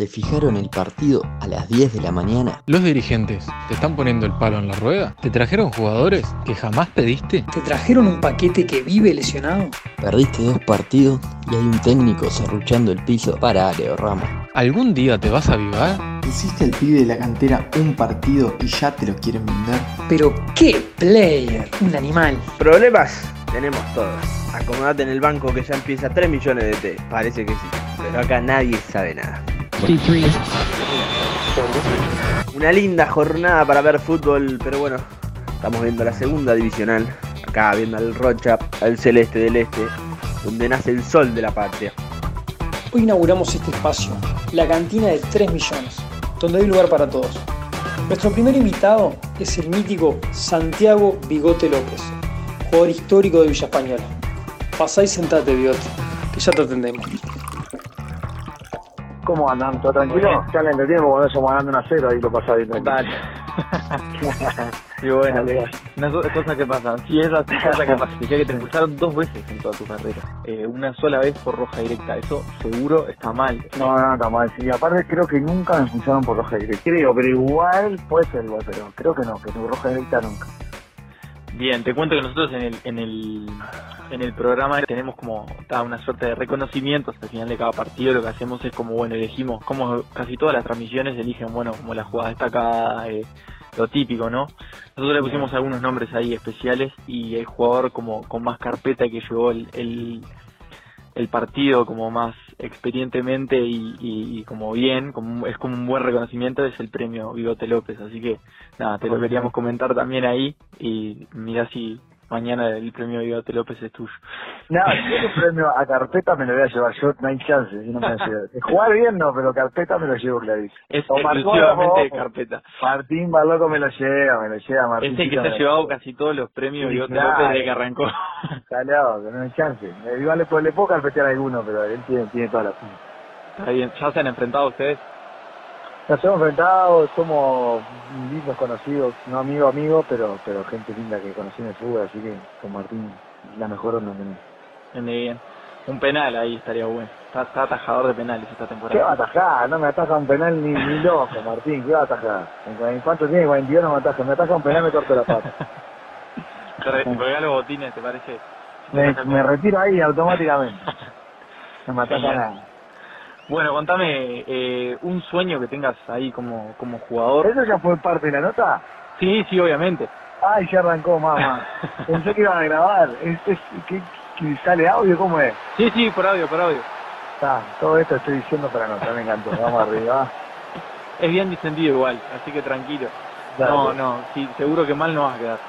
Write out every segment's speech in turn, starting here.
¿Te fijaron el partido a las 10 de la mañana? ¿Los dirigentes te están poniendo el palo en la rueda? ¿Te trajeron jugadores que jamás pediste? ¿Te trajeron un paquete que vive lesionado? ¿Perdiste dos partidos y hay un técnico serruchando el piso? Para, Leo Ramos. ¿Algún día te vas a avivar? ¿Hiciste el pibe de la cantera un partido y ya te lo quieren vender? Pero qué player, un animal. Problemas tenemos todos. Acomodate en el banco que ya empieza 3 millones de T. Parece que sí. Pero acá nadie sabe nada. Una linda jornada para ver fútbol, pero bueno, estamos viendo la segunda divisional. Acá viendo al Rocha, al Celeste del Este, donde nace el sol de la patria. Hoy inauguramos este espacio, la cantina de 3 millones, donde hay lugar para todos. Nuestro primer invitado es el mítico Santiago Bigote López, jugador histórico de Villa Española. Pasá y sentate, Bigote, que ya te atendemos. ¿Cómo andan? ¿Todo tranquilo? Ya le entendimos cuando estamos ganando una cero, ahí lo pasa bien. Total. y bueno, una co- cosa que pasa. Sí, esas cosas que pasa. Dije que te expulsaron dos veces en toda tu carrera. Eh, una sola vez por roja directa. Eso seguro está mal. No, no, está mal. Sí, aparte creo que nunca me expulsaron por roja directa. Creo, pero igual puede ser igual, pero creo que no, que no, roja directa nunca. Bien, te cuento que nosotros en el, en el, en el programa tenemos como ta, una suerte de reconocimientos al final de cada partido. Lo que hacemos es como, bueno, elegimos, como casi todas las transmisiones eligen, bueno, como la jugada destacada, eh, lo típico, ¿no? Nosotros le pusimos algunos nombres ahí especiales y el jugador como con más carpeta que llevó el, el, el partido como más experientemente y, y- y como bien, como es como un buen reconocimiento, es el premio Bigote López. Así que nada, te lo queríamos comentar también ahí y mira si mañana el premio Bigote López es tuyo. No, si es un premio a carpeta me lo voy a llevar yo, no hay chance, si no me Jugar bien no, pero carpeta me lo llevo clarísimo. Es O exclusivamente de carpeta. Martín Barloco me lo lleva, me lo lleva Martín. Es el que se ha llevado casi todos los premios Sí, Bigote claro. López desde que arrancó. Está loco, no hay chance. Igual le, le puedo carpetear a alguno, pero él tiene, tiene toda la pinta. Está bien, ¿ya se han enfrentado ustedes? Nos hemos enfrentado, somos lindos conocidos, no amigo amigo, pero pero gente linda que conocí en el fútbol, así que con Martín la mejor onda. Viene bien. Un penal ahí estaría bueno. Está, está atajador de penales esta ¿Qué va a temporada. atajar? No me ataja un penal ni, ni loco, Martín, ¿qué va a atajar? ¿En, cuánto tiene? 42 no me ataja, me ataja un penal me corto la pata. Te re- te colgás los botines, ¿te parece? Me, me retiro ahí automáticamente. No me ataja nada. Bueno, contame eh, un sueño que tengas ahí como, como jugador. ¿Eso ya fue parte de la nota? Sí, sí, obviamente. Ay, ya arrancó, mamá. Pensé que iban a grabar. Es, es, ¿qué, qué sale audio? ¿Cómo es? Sí, sí, por audio, por audio. Está, todo esto estoy diciendo para nota, me encantó. Vamos arriba. Es bien distendido igual, así que tranquilo. Dale. No, no, sí, seguro que mal no vas a quedar.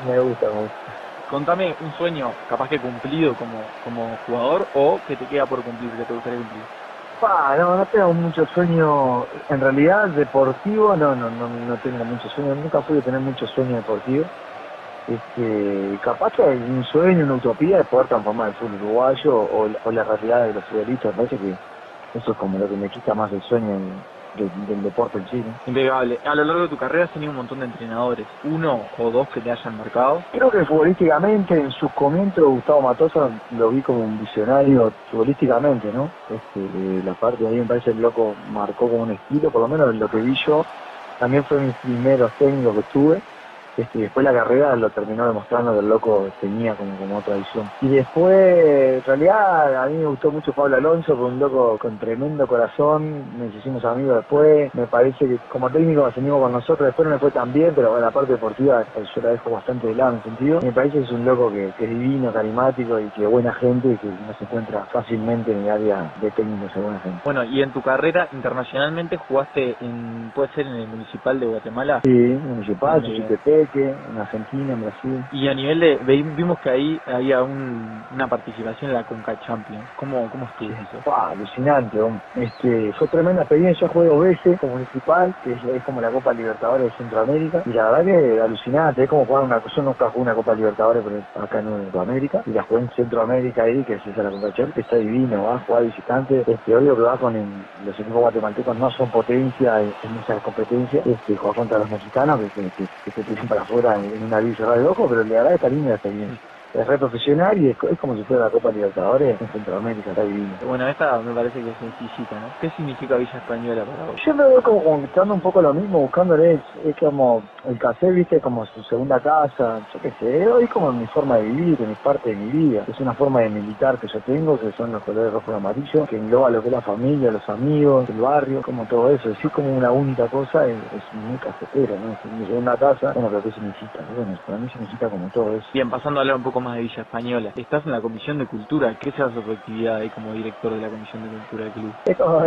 Me gusta, me gusta. Contame un sueño capaz que cumplido como, como jugador o que te queda por cumplir, que te gustaría cumplir. Pa, no, no tengo mucho sueño, en realidad deportivo, no, no, no, no tengo mucho sueño, nunca pude tener mucho sueño deportivo. Este, capaz que hay un sueño, una utopía de poder transformar el fútbol uruguayo o, o la realidad de los futbolistas, parece que eso es como lo que me quita más el sueño del, del deporte en Chile. Impecable. A lo largo de tu carrera has tenido un montón de entrenadores. Uno o dos que te hayan marcado. Creo que futbolísticamente en sus comienzos Gustavo Matosa lo vi como un visionario futbolísticamente, ¿no? Este, eh, la parte de ahí me parece el loco marcó como un estilo, por lo menos lo que vi yo, también fue mis primeros técnicos que tuve. Este, después la carrera lo terminó demostrando que el loco tenía como, como otra visión. Y después, en realidad, a mí me gustó mucho Pablo Alonso, fue un loco con tremendo corazón, nos hicimos amigos después, me parece que como técnico se animó con nosotros, después no me fue tan bien, pero bueno, la parte deportiva eh, yo la dejo bastante de lado en ese sentido. Me parece que es un loco que, que es divino, carismático y que buena gente y que no se encuentra fácilmente en el área de técnicos de buena gente. Bueno, y en tu carrera internacionalmente jugaste en, puede ser en el Municipal de Guatemala. Sí, municipal, Bien. En Argentina, en Brasil. Y a nivel de, vimos que ahí había un, una participación en la Conca Champions. ¿Cómo, cómo estuvo eso? Fua, alucinante, hombre. este, fue tremenda experiencia, yo jugué dos veces como municipal, que es, es como la Copa Libertadores de Centroamérica, y la verdad que alucinante, es como jugar una, yo nunca jugué una Copa Libertadores pero acá en Centroamérica, y la jugué en Centroamérica ahí, que es esa la Copa Champions, que está divino, va a jugar visitante, este, obvio que va con el- los equipos guatemaltecos no son potencia en, en esas competencias, este, juega contra los mexicanos, que, que, que, para afuera en, una villa de ojo, pero la verdad está linda la experiencia. Es re profesional y es, es como si fuera la Copa Libertadores en Centroamérica, está divino. Bueno, esta me parece que es sencillita, ¿no? ¿Qué significa Villa Española para vos? Yo me veo como buscando un poco lo mismo, buscándole, es, es como el café, viste, como su segunda casa, yo qué sé, hoy como mi forma de vivir, que es parte de mi vida, es una forma de militar que yo tengo, que son los colores rojo y amarillo, que engloba lo que es la familia, los amigos, el barrio, como todo eso, es como una única cosa, es, es muy cafetera, ¿no? Es mi segunda casa, bueno, pero ¿qué significa? Bueno, para mí significa como todo eso. Bien, hablar un poco más de Villa Española. Estás en la Comisión de Cultura. ¿Qué se hace tu actividad ahí como director de la Comisión de Cultura del club? Es como,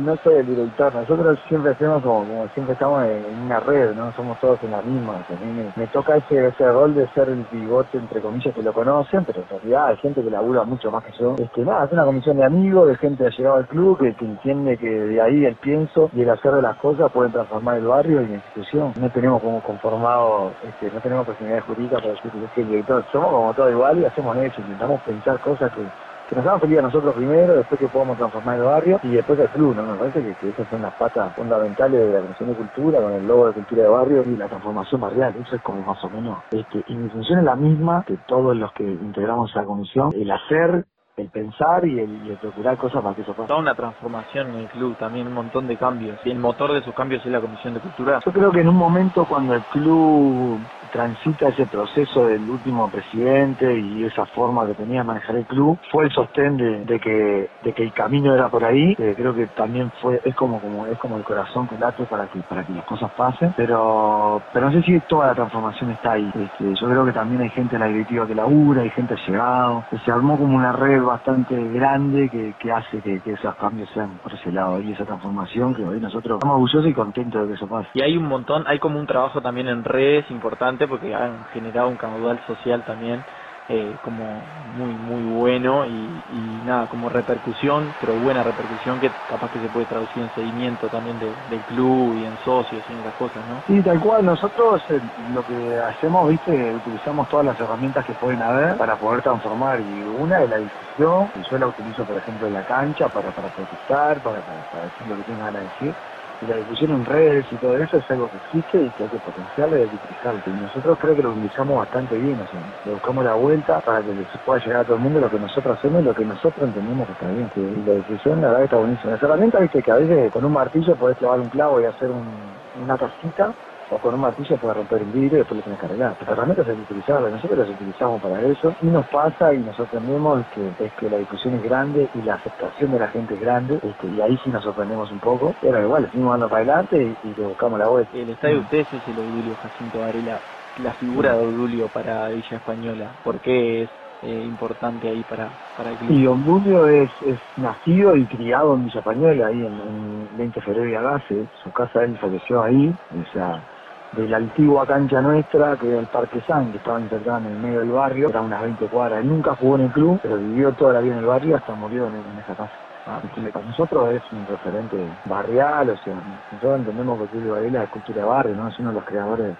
no soy el director, nosotros siempre hacemos como, siempre estamos en, una red, ¿no? Somos todos en la misma. Me, me toca ese, ese rol de ser el pivote, entre comillas, que lo conocen, pero en realidad hay gente que labura mucho más que yo. Este, nada, es una comisión de amigos, de gente que ha llegado al club, que, que entiende que de ahí el pienso y el hacer de las cosas pueden transformar el barrio y la institución. No tenemos como conformado, este, no tenemos personalidad jurídica para decir que es el director. Somos como todos iguales y hacemos eso, intentamos pensar cosas que que nos hagan feliz a nosotros primero, después que podamos transformar el barrio y después el club, ¿no? Me parece que, que esas son las patas fundamentales de la Comisión de Cultura, con el logo de Cultura de Barrio y la transformación barrial, eso es como más o menos. Este, y mi función es la misma que todos los que integramos esa comisión, el hacer, el pensar y el, y el procurar cosas para que eso pase. Toda una transformación en el club, también un montón de cambios. Y el motor de esos cambios es la Comisión de Cultura. Yo creo que en un momento cuando el club transita ese proceso del último presidente y esa forma que tenía de manejar el club fue el sostén de, que de que el camino era por ahí creo que también fue es como como es como el corazón que late para que para que las cosas pasen pero pero no sé si toda la transformación está ahí Este, yo creo que también hay gente en la directiva que labura hay gente llegado se armó como una red bastante grande que, que hace que, que esos cambios sean por ese lado y esa transformación que hoy nosotros estamos orgullosos y contentos de que eso pase. Y hay un montón, hay como un trabajo también en redes importante porque han generado un caudal social también eh, como muy muy bueno y, nada, como repercusión, pero buena repercusión que capaz que se puede traducir en seguimiento también de- del club y en socios y en esas cosas, ¿no? Sí, tal cual. Nosotros eh, lo que hacemos, viste, utilizamos todas las herramientas que pueden haber para poder transformar. Y una es la difusión. Yo la utilizo, por ejemplo, en la cancha para, para protestar, para, para, decir lo que tengo ganas de decir. Y la difusión en redes y todo eso es algo que existe y que hay que potenciarlo y hay que utilizarlo. Y nosotros creo que lo utilizamos bastante bien. O sea, le buscamos la vuelta para que se pueda llegar a todo el mundo lo que nosotros hacemos y lo que nosotros entendemos que está bien. Que la difusión, la verdad, está buenísima. Las herramientas, viste, que a veces con un martillo podés clavar un clavo y hacer un- una casita o con un martillo puedes romper un vidrio y después lo tenés que arreglar. Las herramientas hay que utilizarlas, nosotros las utilizamos para eso y nos pasa y nos sorprendemos que es que la difusión es grande y la aceptación de la gente es grande este, y ahí sí nos sorprendemos un poco, pero igual seguimos dando para adelante y, le buscamos la vuelta. El estadio de ustedes es el Odulio Jacinto Varela, la figura de Odulio para Villa Española. ¿Por qué es eh, importante ahí para, para el club? Y Obdulio es, es nacido y criado en Villa Pañuela, ahí en, en 20 de febrero y Agase. Su casa él falleció ahí, o sea, de la antigua cancha nuestra, que era el Parque San, que estaba insertada en el medio del barrio, era unas 20 cuadras. Él nunca jugó en el club, pero vivió toda la vida en el barrio hasta murió en, en esa casa. Ah, Para nosotros es un referente barrial, o sea, nosotros entendemos que Julio Varela es cultura de barrio, ¿no? Es uno de los creadores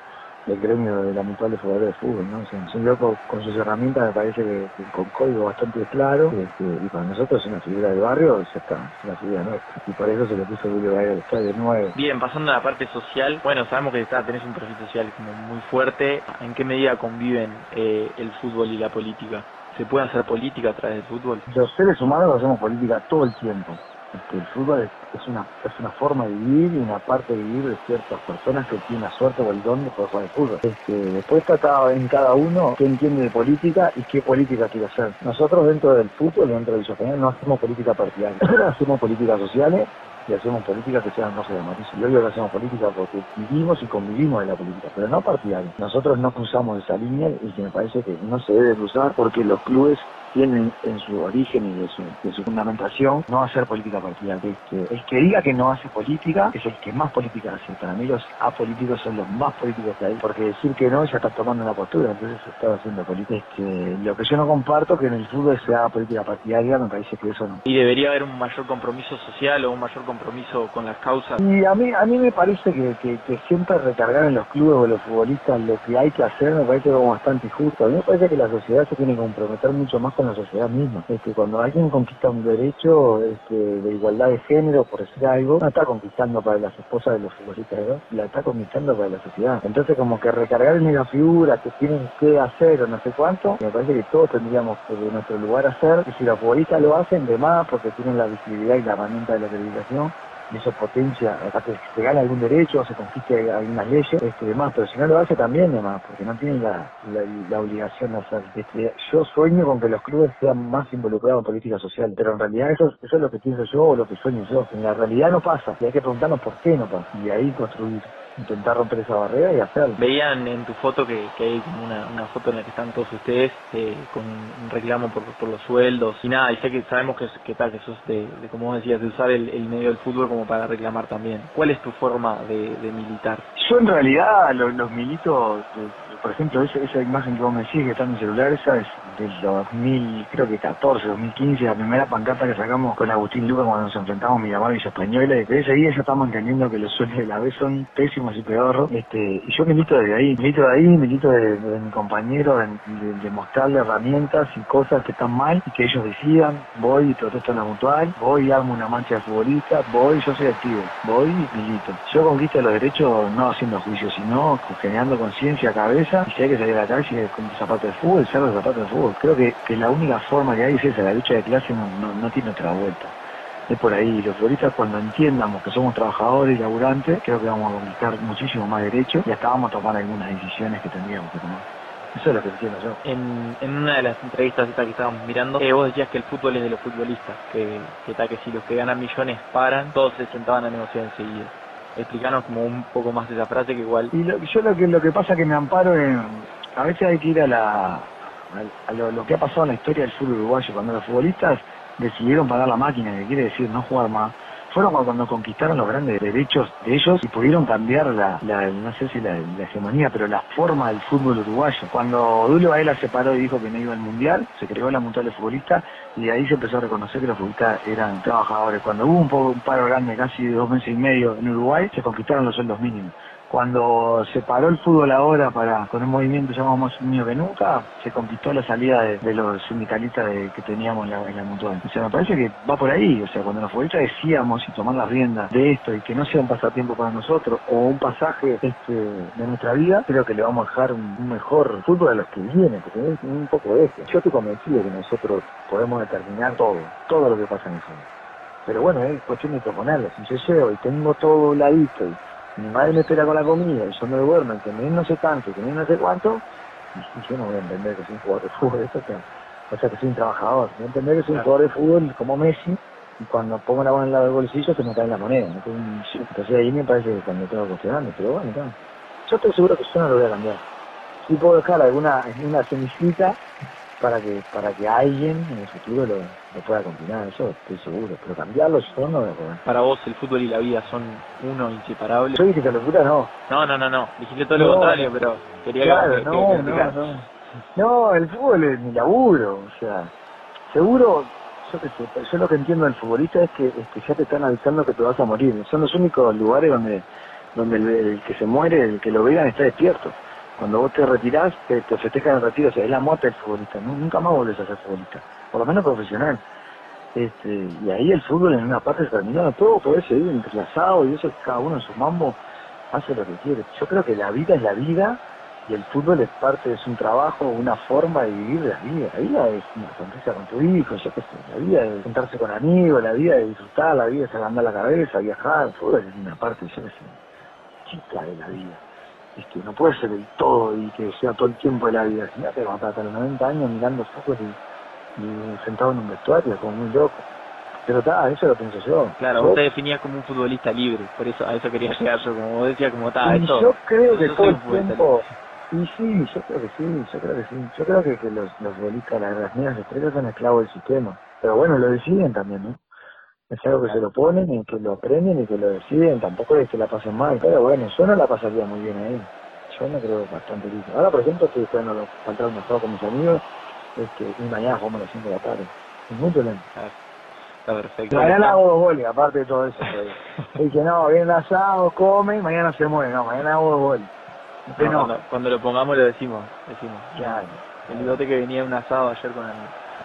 del gremio de la mutual de jugadores de fútbol, ¿no? O sea, es un loco con sus herramientas, me parece que, que con código bastante claro, este, y para nosotros es una figura del barrio, ya está, es una figura nuestra, y por eso se le puso Julio Varela al estadio nuevo. Bien, pasando a la parte social, bueno, sabemos que está, tenés un perfil social como muy fuerte. ¿En qué medida conviven eh, el fútbol y la política? ¿Se puede hacer política a través del fútbol? Los seres humanos hacemos política todo el tiempo. Este, el fútbol es, una es una forma de vivir y una parte de vivir de ciertas personas que tienen la suerte o el don de poder jugar al fútbol. Este, después está en cada uno qué entiende de política y qué política quiere hacer. Nosotros dentro del fútbol, dentro del Villa no hacemos política partidaria, hacemos políticas sociales y hacemos políticas que sean rojo y amarillo. Y obvio que hacemos política porque vivimos y convivimos en la política, pero no partidaria. Nosotros no cruzamos esa línea y que me parece que no se debe cruzar porque los clubes tienen en su origen y de su, de su fundamentación no hacer política partidaria. Este, el que diga que no hace política es el que más política hace. Para mí los apolíticos son los más políticos que hay, porque decir que no ya está tomando una postura, entonces está haciendo política. Este, lo que yo no comparto que en el fútbol se haga política partidaria, me parece que eso no. ¿Y debería haber un mayor compromiso social o un mayor compromiso con las causas? Y a mí, a mí me parece que, que, que siempre recargar en los clubes o los futbolistas lo que hay que hacer me parece como bastante injusto. A mí me parece que la sociedad se tiene que comprometer mucho más en la sociedad misma. Este, cuando alguien conquista un derecho este, de igualdad de género, por decir algo, no está conquistando para las esposas de los futbolistas, ¿no? la está conquistando para la sociedad. Entonces, como que recargar en la figura que tienen que hacer o no sé cuánto, me parece que todos tendríamos que de nuestro lugar hacer, y si los futbolistas lo hacen, de más, porque tienen la visibilidad y la herramienta de la televisión, y eso potencia, hasta que se gane algún derecho o se conquiste algunas leyes, este, demás, pero si no lo hace también demás, porque no tienen la, la, la obligación de hacer. Este, yo sueño con que los clubes sean más involucrados en política social, pero en realidad eso, eso es lo que pienso yo o lo que sueño yo. En la realidad no pasa, y hay que preguntarnos por qué no pasa, y ahí construir intentar romper esa barrera y hacerlo. Veían en tu foto que, que hay como una, una foto en la que están todos ustedes eh, con un reclamo por, por los sueldos y nada, y sé que sabemos que, que tal, que sos de, de, como vos decías, de usar el, el, medio del fútbol como para reclamar también. ¿Cuál es tu forma de, de militar? Yo en realidad los, los militos, por ejemplo, esa, esa imagen que vos me decís que está en mi celular, esa es del 2000, creo que 14, 2015, la primera pancarta que sacamos con Agustín Luca cuando nos enfrentamos a Miramar y Villa Española, y desde ese día ya estamos entendiendo que los sueños de la vez son pésimos y pedorros, este, y yo milito desde ahí, milito de ahí, milito de, de mi compañero, de, de, de, mostrarle herramientas y cosas que están mal y que ellos decidan, voy y protesto en la mutual, voy y armo una mancha de futbolista, voy, yo soy activo, voy y milito. Yo conquisto los derechos no haciendo juicios, sino generando conciencia, cabeza, y si hay que salir a la calle con zapatos de fútbol, ser los zapatos de fútbol. Creo que, que la única forma que hay es esa, la lucha de clase no, no, no tiene otra vuelta es por ahí. Los futbolistas cuando entiendamos que somos trabajadores y laburantes, creo que vamos a conquistar muchísimo más derechos y hasta vamos a tomar algunas decisiones que tendríamos que tomar. Eso es lo que entiendo yo. En, en una de las entrevistas esta que estábamos mirando, eh, vos decías que el fútbol es de los futbolistas, que, que, que si los que ganan millones paran, todos se sentaban a negociar enseguida. Explicanos como un poco más de esa frase que igual... Y lo, yo lo que, lo que pasa que me amparo en... A veces hay que ir a la... A, a lo, lo que ha pasado en la historia del fútbol uruguayo, cuando los futbolistas decidieron pagar la máquina, que quiere decir no jugar más, fueron cuando conquistaron los grandes derechos de ellos y pudieron cambiar la, la no sé si la, hegemonía, pero la forma del fútbol uruguayo. Cuando Dulio Baela se paró y dijo que no iba al mundial, se creó la mutual de futbolistas y ahí se empezó a reconocer que los futbolistas eran trabajadores. Cuando hubo un, un paro grande, casi dos meses y medio en Uruguay, se conquistaron los sueldos mínimos cuando se paró el fútbol ahora para con un movimiento llamado más unido que se conquistó la salida de, los sindicalistas de, que teníamos en la, en la mutual. O sea, me parece que va por ahí. O sea, cuando los futbolistas decíamos y tomar las riendas de esto y que no sea un pasatiempo para nosotros o un pasaje este, de nuestra vida, creo que le vamos a dejar un, un mejor fútbol a los que vienen, porque es un poco de eso. Yo estoy convencido que nosotros podemos determinar todo, todo lo que pasa en el fútbol. Pero bueno, es cuestión de proponerlo. Si yo llego y tengo todo ladito y mi madre me espera con la comida y yo me duermo, que me no sé tanto, que no sé cuánto, y yo no voy a entender que soy un jugador de fútbol, eso que, o sea que soy un trabajador, voy a entender que soy un jugador de fútbol como Messi, y cuando pongo la mano en lado del bolsillo se me cae la moneda, entonces ahí me parece que cuando tengo cuestionando, pero bueno, claro. yo estoy seguro que yo no lo voy a cambiar. Sí puedo dejar alguna, una semillita para que para que alguien en el futuro lo, lo pueda combinar, eso estoy seguro, pero cambiarlo yo no a poder. Para vos el fútbol y la vida son uno inseparable. Yo dije que locura no. No, no, no, no, dijiste todo lo contrario, pero quería claro, que, no, que, no, no, no, el fútbol es mi laburo, o sea, seguro, yo yo lo que entiendo del futbolista es que, es que ya te están avisando que te vas a morir, son los únicos lugares donde donde el, el que se muere, el que lo vean está despierto cuando vos te retirás, te, te festejan el retiro, o sea, es la muerte del futbolista, nunca más volvés a ser futbolista, por lo menos profesional. Este, y ahí el fútbol en una parte se terminó, todo puede seguir entrelazado y eso cada uno en su mambo hace lo que quiere. Yo creo que la vida es la vida y el fútbol es parte, es un trabajo, una forma de vivir la vida. La vida es una sonrisa con tu hijo, la vida es sentarse con amigos, la vida es disfrutar, la vida es agrandar la cabeza, viajar, el fútbol es una parte, yo qué chica de la vida es que no puede ser el todo y que sea todo el tiempo de la vida. Si no, te vas a hasta los 90 años mirando fútbol y, y, sentado en un vestuario como muy loco. Pero está, eso lo pienso yo. Claro, vos te definías como un futbolista libre, por eso a eso quería llegar yo, como vos decías, como está, eso. Yo creo que todo el tiempo. Y sí, yo creo que sí, yo creo que sí. Yo creo que, que los, los futbolistas, las, las estrellas son esclavos del sistema. Pero bueno, lo deciden también, ¿no? Es algo que se lo ponen y que lo aprenden y que lo deciden, tampoco es que la pasen mal, pero bueno, yo no la pasaría muy bien ahí, yo me creo bastante lindo. Ahora, por ejemplo, estoy esperando los un asado con mis amigos, este, y mañana jugamos a las 5 de la tarde, es muy problema. Está perfecto. Mañana hago dos goles, aparte de todo eso. y que no, viene el asado, come y mañana se muere, no, mañana hago dos goles. No, no. Cuando, cuando, lo pongamos lo decimos, decimos. Claro. El bigote que venía un asado ayer con el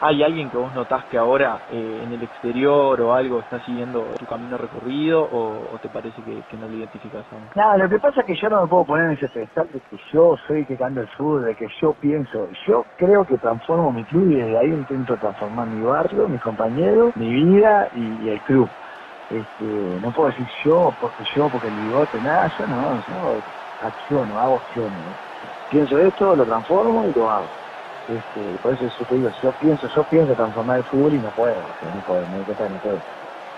¿Hay alguien que vos notás que ahora eh, en el exterior o algo está siguiendo tu camino recorrido o, te parece que, no lo identificas aún? No, lo que pasa es que yo no me puedo poner en ese pedestal de que yo soy que cambia el fútbol, de que yo pienso. Yo creo que transformo mi club y desde ahí intento transformar mi barrio, mis compañeros, mi vida y, el club. Este, no puedo decir yo, porque yo, porque el bigote, nada, yo no, yo acciono, hago acciones. Pienso esto, lo transformo y lo hago. Este, por eso yo te digo, yo pienso, yo pienso transformar el fútbol y no puedo, o sea, no puedo, cuenta que no puedo.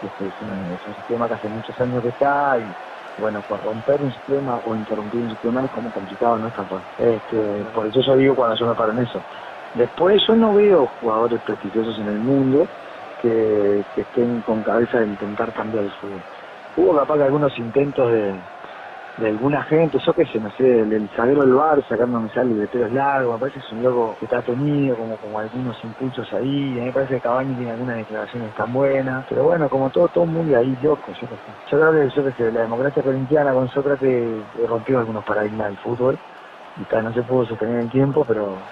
Este, es, un, es un sistema que hace muchos años que está y bueno, por romper un sistema o interrumpir un sistema es como complicado, no es. Este, por eso yo digo cuando yo me paro en eso. Después yo no veo jugadores prestigiosos en el mundo que, que estén con cabeza de intentar cambiar el fútbol. Hubo capaz que algunos intentos de, de alguna gente, yo qué sé, no sé, el, el zaguero del bar sacándome sale de pelos largos, me parece que es un loco que está tenido, como, como algunos impulsos ahí, a mí me parece que Cabañi tiene algunas declaraciones tan buenas, pero bueno, como todo, todo el mundo ahí loco, yo qué sé. Yo creo que, yo qué la democracia corintiana con Sócrates rompió algunos paradigmas del fútbol, y tal, no se pudo sostener en tiempo, pero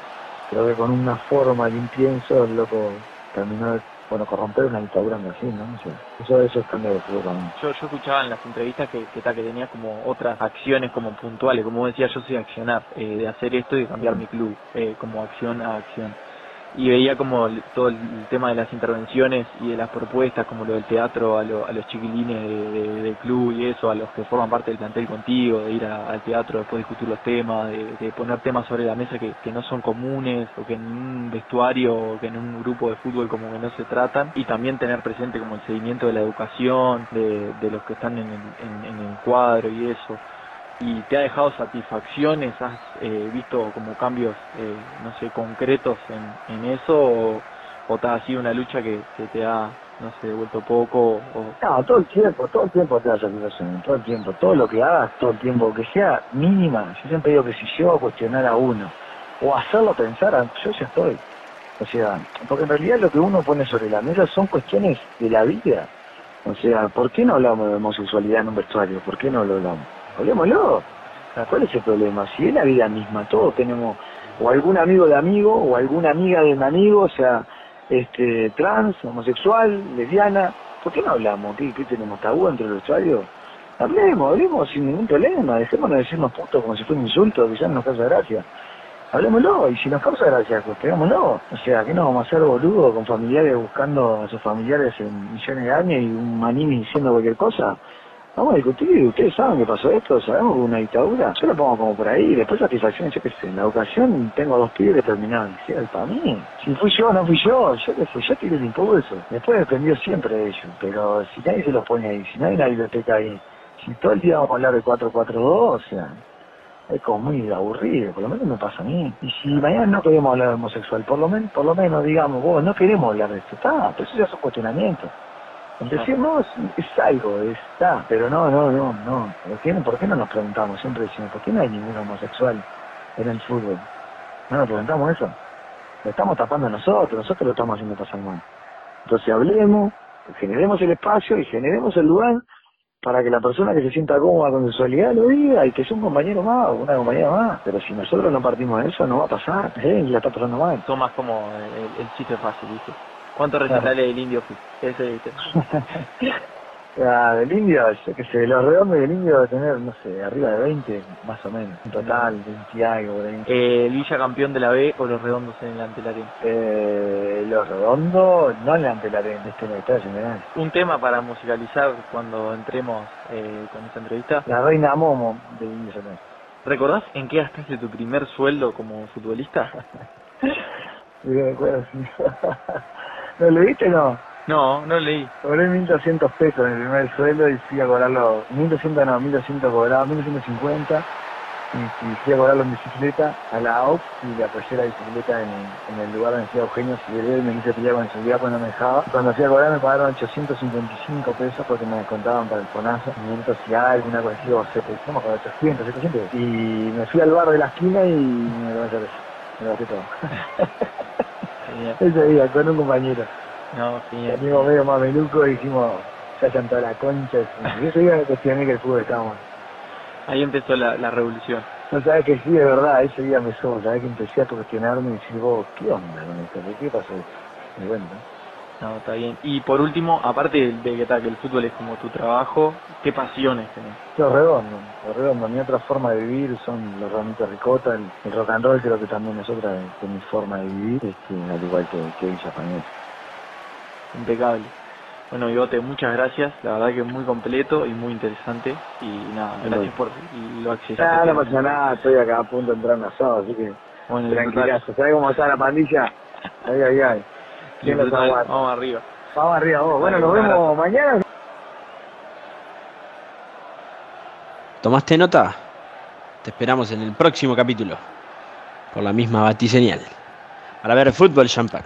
creo que con una forma de un pienso, el loco terminó bueno, corromper una dictadura en Brasil, ¿no? Eso, eso es cambio de fútbol. Yo, yo escuchaba en las entrevistas que, que, que tenía como otras acciones como puntuales, como decía, yo soy accionar, eh, de hacer esto y de cambiar mi club, eh, como acción a acción. Y veía como todo el tema de las intervenciones y de las propuestas, como lo del teatro a, lo, a los chiquilines de, de, del club y eso, a los que forman parte del plantel contigo, de ir al teatro después discutir los temas, de, de poner temas sobre la mesa que, no son comunes o que en un vestuario o que en un grupo de fútbol como que no se tratan. Y también tener presente como el seguimiento de la educación de, de los que están en el, en el cuadro y eso y te ha dejado satisfacciones, has eh, visto como cambios, eh, no sé, concretos en, en eso o, te ha sido una lucha que, que te ha, no sé, devuelto poco o... No, todo el tiempo, todo el tiempo te da satisfacción, todo el tiempo, todo lo que hagas, todo el tiempo, que sea mínima, yo siempre digo que si yo cuestionar a uno o hacerlo pensar, yo ya estoy. O sea, porque en realidad lo que uno pone sobre la mesa son cuestiones de la vida. O sea, ¿por qué no hablamos de homosexualidad en un vestuario? ¿Por qué no lo hablamos? Hablemoslo. ¿Cuál es el problema? Si es la vida misma, todos tenemos o algún amigo de amigo o alguna amiga de un amigo, o sea, este trans, homosexual, lesbiana, ¿por qué no hablamos? ¿Qué, qué tenemos tabú entre los usuarios? Hablemos, hablemos sin ningún problema, dejémonos de decirnos putos como si fuera un insulto, que ya no nos causa gracia. Hablemoslo, y si nos causa gracia, pues pegámoslo. O sea, que no vamos a hacer boludo con familiares buscando a sus familiares en millones de años y un manini diciendo cualquier cosa? Vamos a discutir, ustedes saben que pasó esto, sabemos que una dictadura, yo lo pongo como por ahí, después satisfacción, yo qué sé, en la educación tengo dos pibes que terminaron liceo, para mí, si fui yo no fui yo, yo qué sé, yo tiré el impulso, después dependió siempre de ellos, pero si nadie se los pone ahí, si no hay una biblioteca ahí, si todo el día vamos a hablar de 442, o sea, es como muy aburrido, por lo menos me pasa a mí. Y si mañana no queremos hablar de homosexual, por lo menos, por lo menos digamos, vos no queremos hablar de esto, está, pero eso ya son cuestionamientos. Decir no es, es algo, está, pero no, no, no, no. ¿Por qué, ¿Por qué no nos preguntamos? Siempre decimos, ¿por qué no hay ningún homosexual en el fútbol? No nos preguntamos eso. Lo estamos tapando nosotros, nosotros lo estamos haciendo pasar mal. Entonces hablemos, generemos el espacio y generemos el lugar para que la persona que se sienta cómoda con sexualidad lo diga y que sea un compañero más o una compañera más. Pero si nosotros no partimos de eso, no va a pasar. ¿eh? Y la está pasando mal. Tomas como el, el chiste fácil, ¿viste? ¿Cuántos recitales del indio Ese, ¿viste? ah, del indio, yo qué sé, los redondos del indio debe tener, no sé, arriba de 20, más o menos. En total, 20 algo por ahí. Eh, ¿El Villa campeón de la B o los redondos en el Antelarén? Eh, los redondos, no en el Antelarén, este en el Estadio General. Un tema para musicalizar cuando entremos eh, con esta entrevista. La reina Momo del indio Solís. ¿Recordás en qué gastaste tu primer sueldo como futbolista? Sí, me acuerdo. ¿Lo leíste o no? No, no leí. Cobré 1.200 pesos en el primer sueldo y fui a cobrarlo, 1.200 no, 1.200 cobraba, 1.250 y, y fui a cobrarlo en bicicleta a la AUP y le apoyé la bicicleta en, en el lugar donde decía Eugenio Figueroa y me quise pelear con el seguridad cuando me dejaba. Cuando fui a cobrar me pagaron 855 pesos porque me descontaban para el fonazo, 500 y algo, una cosa así, o 700, no me acuerdo, 800, 700. Y me fui al bar de la esquina y me lo gasté, me lo gasté todo. Ese día, con un compañero. No, sí. Amigo medio mameluco y dijimos, ya toda la concha. Ese día me cuestioné que el fútbol estaba mal. Ahí empezó la, la revolución. No sabes que sí, de verdad, ese día me subo, sabes que empecé a cuestionarme y decir, vos, ¿qué onda con esto? ¿Por qué pasó y bueno, ¿no? Está bien. Y por último, aparte de, que, tal, que el fútbol es como tu trabajo, ¿qué pasiones tenés? Lo redondo, lo redondo. Mi otra forma de vivir son los ramitos ricota, el, el rock and roll creo que también es otra de, de mi forma de vivir, este, al igual que, que Villa Español. Impecable. Bueno, Bigote, muchas gracias. La verdad que es muy completo y muy interesante. Y nada, gracias por lo acceso. Ah, no pasa nada, estoy acá a punto de entrar en asado, así que Bueno, tranquilazo. ¿Sabes cómo está la pandilla? Ay, ay, ay. Vamos arriba. Vamos arriba vos. Bueno, nos vemos mañana. ¿Tomaste nota? Te esperamos en el próximo capítulo. Por la misma batiseñal. Para ver fútbol champán.